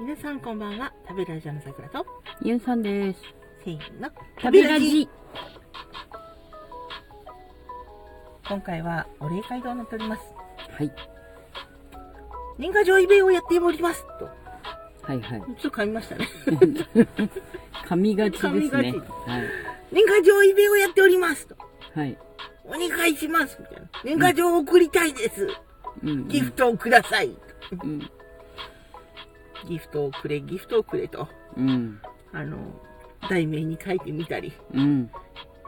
皆さんこんばんは。食べラジオの桜と、ゆうさんです。せーの。食べラジ。今回はお礼会となっております。はい。年賀状イベをやっております。と。はいはい。ちょっと噛みましたね。噛みがちですね。はい。年賀状イベをやっております。と。はい。お願いします。みたいな。年賀状を送りたいです。うん、うん。ギフトをください。うん。ギフトをくれ、ギフトをくれと。うん。あの、題名に書いてみたり、うん。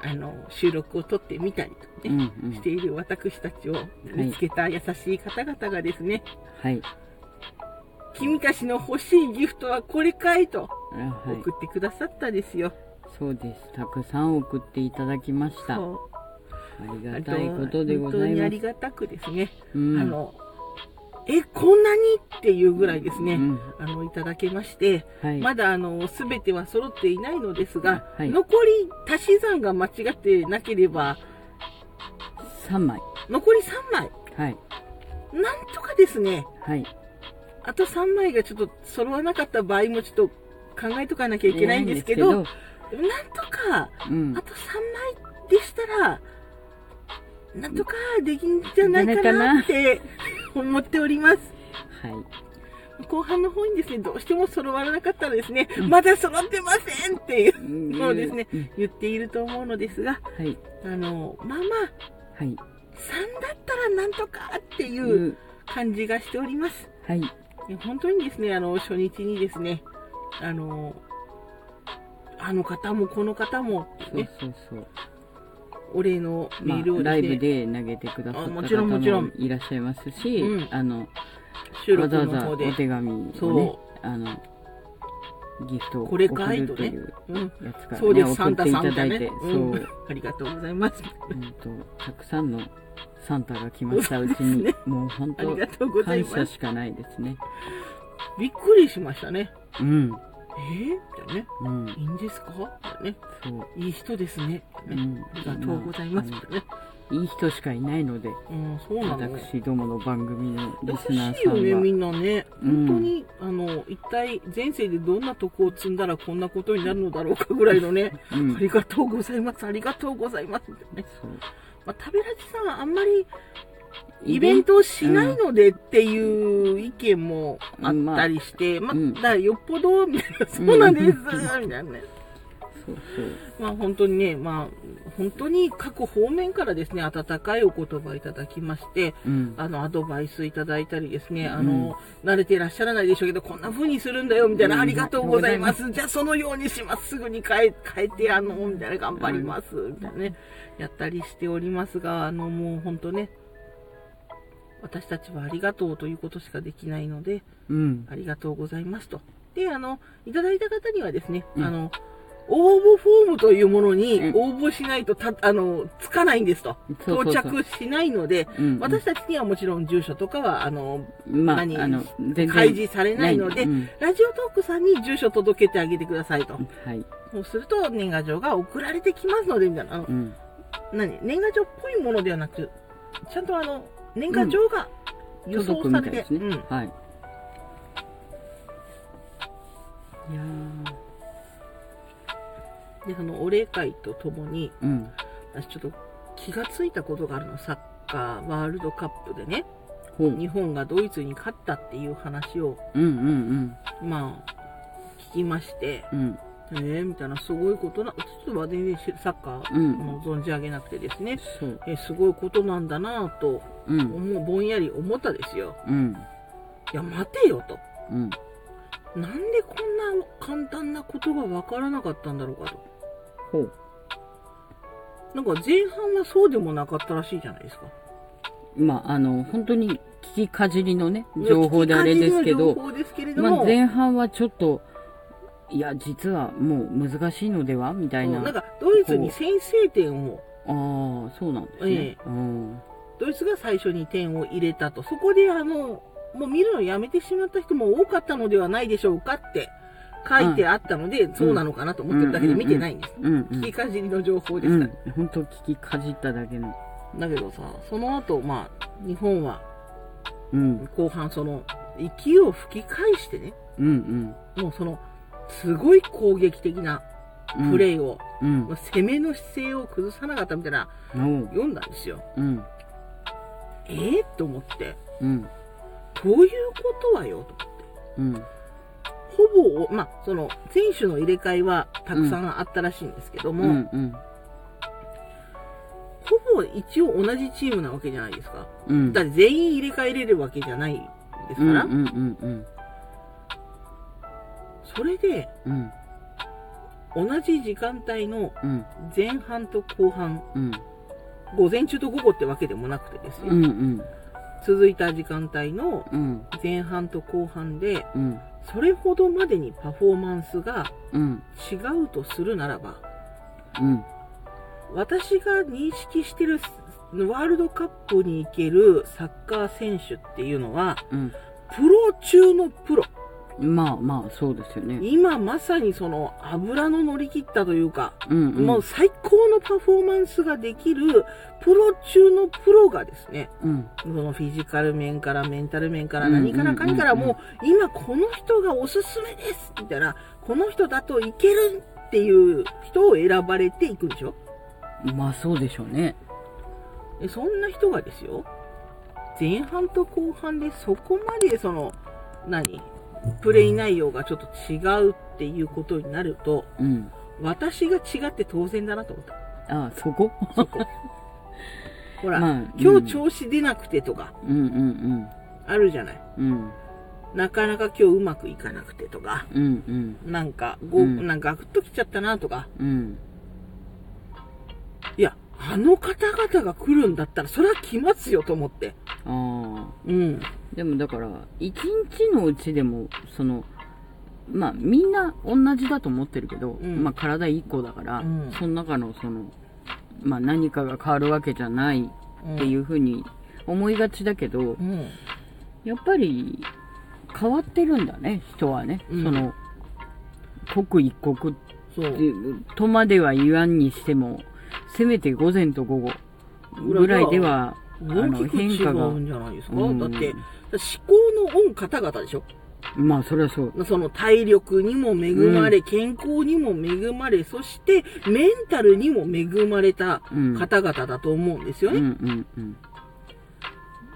あの、収録を撮ってみたりとね、うん。うんしている私たちを見つけた優しい方々がですね、はい。君たちの欲しいギフトはこれかいと。送ってくださったですよ。そうです。たくさん送っていただきました。ありがたいことでご本当ざいます。にありがたくですね、うん。あの、え、こんなにっていうぐらいですね、うんあの、いただけまして、はい。まだあの、すべては揃っていないのですが、はい残り足し算が間違ってなければ、3枚。残り3枚、はい。なんとかですね、はい。あと3枚がちょっと揃わなかった場合もちょっと考えとかなきゃいけないんですけど、なんとか、うんあ。と3枚でしたら、なんとかできんじゃないかなって 思っております。はい。後半の方にですね、どうしても揃わなかったらですね、うんまだ揃ってませんっていううんのをですねうん、言っていると思うのですが、はい。あの、まあまあ、はい。3だったらなんとかっていううん感じがしております。はい。本当にですね、あの、初日にですね、あの、あの方もこの方も、そうね、そうそう。お礼のメまあールをですね、ライブで投げてくださったあもちろ方んもちろん。もいらっしゃいますし、うん。あの、収わざわ録の方で。ざお、手紙をねそ、あの、ギフトを送るといううん、やつからね、そうです、サ送っていただいて、だね。そう、うん、ありがとうございます。本当たくさんのサンタが来ましたうちに、そうですもう本当感。謝しかないですね。びっくりしましたね。うん、えー、みたいなね。うん、いいんですか？ね。そう、いい人ですね。うねん、ありがとうございます。ね。いい人しかいないので、うん、そうなの。私どもの番組のリ優スナーしいよね、さんは、みんなね。うん本当に、あの、一体前世でどんなとこを積んだらこんなことになるのだろうかぐらいのね、うんありがとうございます、ありがとうございます、みたいなね。そうまあ、食べラジさんはあんまりイベントをしないのでっていう意見もあったりして、まあ、うんだからよっぽど、みたいな、そうなんです、みたいなね。そうそう、まあ本当にね、まあ本当に各方面からですね、温かいお言葉いただきまして、うん、あの、アドバイスいただいたりですね、あうんの、慣れてらっしゃらないでしょうけど、こんな風にするんだよ、みたいな、うんありがとうございます。じゃあそのようにします。すぐに変え、変えて、あの、みたいな、頑張ります。みたいなね、やったりしておりますが、あの、もう本当ね、私たちはありがとうということしかできないので、うん、ありがとうございますと。で、あの、いただいた方にはですね、うん。あの、応募フォームというものにうん。応募しないとた、あの、つかないんですと。そうそうそう。到着しないので、うん、私たちにはもちろん住所とかは、あの、まあ、あ何の、全然開示されないので、うん。ラジオトークさんに住所届けてあげてくださいと。はい、そうすると、年賀状が送られてきますので、みたいな。あのうん、何年賀状っぽいものではなく、ちゃんとあの、年賀状が予想されて。うん。はい。いやで、そのお礼会とともに、ー、うん、私ちょっと気がついたことがあるの、サッカーワールドカップでね、日本がドイツに勝ったっていう話を、うん、うん、まあ、聞きまして、うん、うん、えー、みたいな、すごいことな、ちょっとは全然しサッカー、うんあの存じ上げなくてですね、そう、えーすごいことなんだなぁとうん、思う、ぼんやり思ったですよ。うん、いや、待てよと。うん、なんでこんな簡単なことがわからなかったんだろうかと。ほう。なんか前半はそうでもなかったらしいじゃないですか。まあ、あの、本当に聞きかじりのね、情報であれですけど、まあ、前半はちょっと、いや、実はもう難しいのでは？みたいな。なんかドイツに先制点を、ああ、そうなんですえね。うん。ドイツが最初に点を入れたと。そこであの、もう見るのやめてしまった人も多かったのではないでしょうかって書いてあったので、そうなのかなと思ってるだけで見てないんです。うん、うん聞きかじりの情報でうすから。ん。本当聞きかじっただけの。だけどさ、その後、まあ、日本はうん。後半その息を吹き返してね、うんもうその、すごい攻撃的なうん。プレイを、うん。攻めの姿勢を崩さなかったみたいな、読んだんですよ。うん。えー、と思って、うん。どういうことはよ、と思って。うん。ほぼ、まあ、その、選手の入れ替えはたくさんあったらしいんですけども、うん。うん。ほぼ一応同じチームなわけじゃないですか。うん。だって全員入れ替えれるわけじゃないですから、うんうんうんそれで、うん。同じ時間帯のうん。前半と後半、うん。午前中と午後ってわけでもなくてですよ、うんうん。続いた時間帯のうん。前半と後半で、うん。それほどまでにパフォーマンスがうん。違うとするならば、うん。私が認識してるワールドカップに行けるサッカー選手っていうのは、うん。プロ中のプロ。まあまあ、そうですよね。今まさにその油の乗り切ったというか、うんうん。もう最高のパフォーマンスができるプロ中のプロがですね、うん。そのフィジカル面からメンタル面からうん何からかにからもう今この人がおすすめですみたいな、この人だといけるっていう人を選ばれていくんでしょ？まあそうでしょうね。でそんな人がですよ、前半と後半でそこまでその、何？プレイ内容がちょっと違うっていうことになると、うん。私が違って当然だなと思った。ああ、そこ ほら、まあ今日調子出なくてとかうんうんあるじゃない。うん。うん。なかなか今日うまくいかなくてとか、うんうん。なんか、ご、うんなんかガクッときちゃったなとか、うん。いや、あの方々が来るんだったらそれは来ますよと思って。ああ。うん。でもだから、一日のうちでも、その、まあみんな同じだと思ってるけど、うんまあ体一個だから、うんその中のその、まあ何かが変わるわけじゃないっていうふうに思いがちだけど、うん。やっぱり変わってるんだね、人はね。うんその、刻一刻とまでは言わんにしても、せめて午前と午後ぐらいでは、大きく違変化がうんじゃないですか？うんだって、思考のオン方々でしょ？まあそれはそう。その体力にも恵まれ、健康にも恵まれ、そしてメンタルにも恵まれたうん。方々だと思うんですよね。うんうんうん。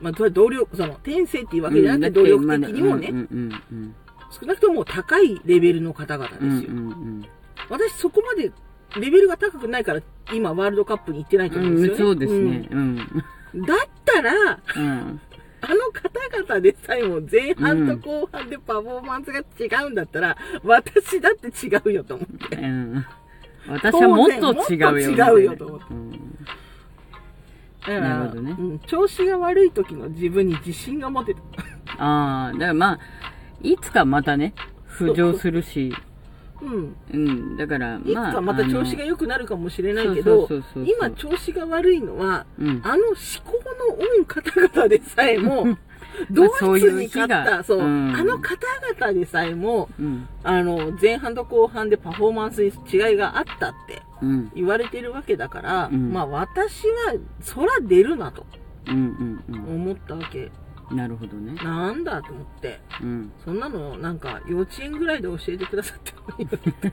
まあ、それは努力、その、天性っていうわけじゃなくて、努力的にもね、うんうんうん少なくとも高いレベルの方々ですうん。よ。うんうん私そこまでレベルが高くないから、今ワールドカップに行ってないとうん。思うんですよね。そうですね。うん。うんだったら、うん。あの方々でさえも前半と後半でパフォーマンスが違うんだったら、私だって違うよと思って。うん。私はもっと違うよ。もっと違うよと思ってうんだから、ねうん調子が悪い時の自分に自信が持てた。ああ、だからまあ、いつかまたね、浮上するし、うん。うん。だから、いつまあ。かまた調子が良くなるかもしれないけどそうそうそうそう、今調子が悪いのは、うん。あの思考のオン方々でさえも、ドイツに勝った、そう、うんあの方々でさえも、うん。あの、前半と後半でパフォーマンスに違いがあったってうん。言われてるわけだから、うんまあ私は、そら出るなと思ったわけ。うん。なるほどね。なんだと思って。うん。そんなの、なんか、幼稚園ぐらいで教えてくださってもいいよって。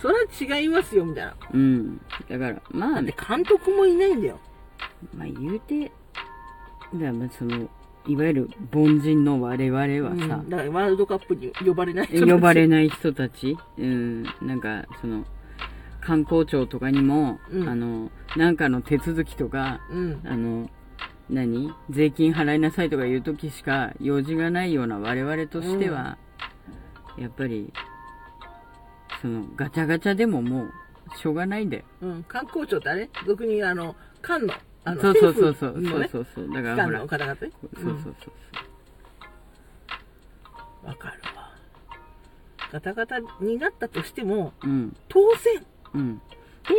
それは違いますよ、みたいな。うん。だから、まあね、監督もいないんだよ。まあ言うて、だまあその、いわゆる凡人の我々はうん、さ、だからワールドカップに呼ばれない人たち呼ばれない人たち、うん、なんか、その、観光庁とかにも、うんあの、なんかの手続きとか、うん。あの、何？税金払いなさいとか言うときしか用事がないような我々としては、やっぱり、その、ガチャガチャでももう、しょうがないんだよ。うん。観光庁ってあれ？俗にあの、官の、あの、そうそうそうそう。ね、そうそうそう。だ機からほら関の、方々ね。そうそうそうわかるわ。ガタガタになったとしても、そう。うん。当然、うん。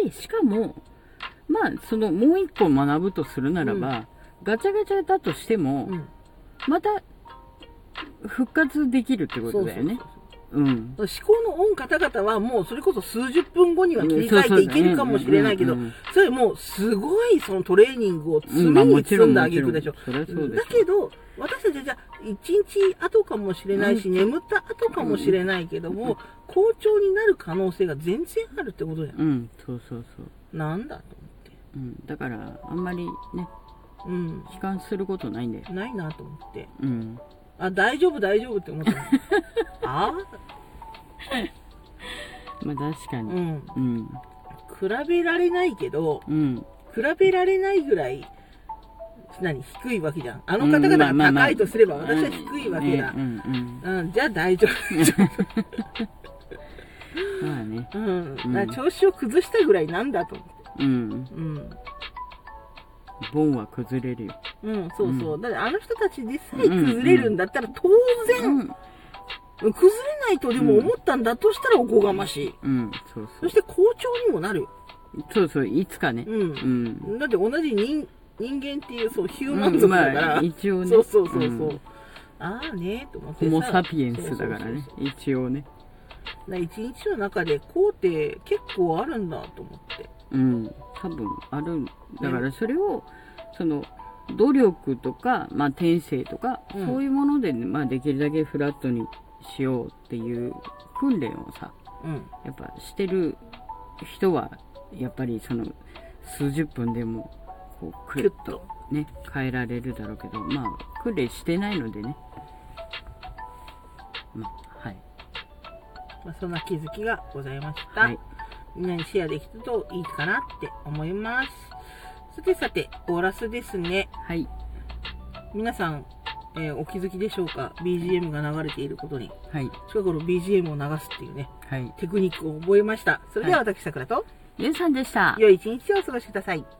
で、しかも、まあ、その、もう一個学ぶとするならば、ガチャガチャだとしても、うん。また、復活できるってことだよね。うん。思考のオン方々はもうそれこそ数十分後には切り替えていけるかもしれないけどそれもうすごいそのトレーニングを積うんまあみに積んだ挙句でしょ。だけど、私たちじゃ一日後かもしれないし、眠った後かもしれないけども、好調になる可能性が全然あるってことじゃん。うん、そうそうそう。なんだと思って。うん、だから、あんまりね、うん。悲観することないんだよ。ないなと思って。うん。あ、大丈夫大丈夫って思ったの。あ？まあ確かに。うん。うん。比べられないけど、うん。比べられないぐらい、何、低いわけじゃん。あの方々が高いとすれば、私は低いわけだう。ん、うん、うん、じゃあ大丈うん。まあね。夫。うん。だから調子を崩したぐらいなんだと思って。うん。うん。ボンは崩れるよ。うん、そうそう。だってあの人たちでさえ崩れるんだったら、当然、うん。崩れないとでも思ったんだとしたらおこがましい。うん、そうそそして好調にもなる。そうそう、いつかね。う。うんん。だって同じ人人間っていう、そう、ヒューマン族だから。まあ、一応ね。そうそうそうそう。んああねと思ってさホモ・サピエンスだからねそうそうそう。一応ね。な一日の中でこうって結構あるんだと思って。うん。多分ある。だからそれを、その、努力とか、まあ、転生とか、うんそういうもので、まあ、できるだけフラットにしようっていう訓練をさ、うん。やっぱしてる人は、やっぱりその、数十分でも、こう、クッとね、変えられるだろうけど、まあ、訓練してないのでね。まあ、はい。まあ、そんな気づきがございました。はい。みんなにシェアできるといいかなって思います。さてさて、オーラスですね。はい。皆さん、えーお気づきでしょうか ?BGM が流れていることに。はい。近頃 BGM を流すっていうね、はい。テクニックを覚えました。それでは私、さくらと、ゆうさんでした。良い一日をお過ごしください。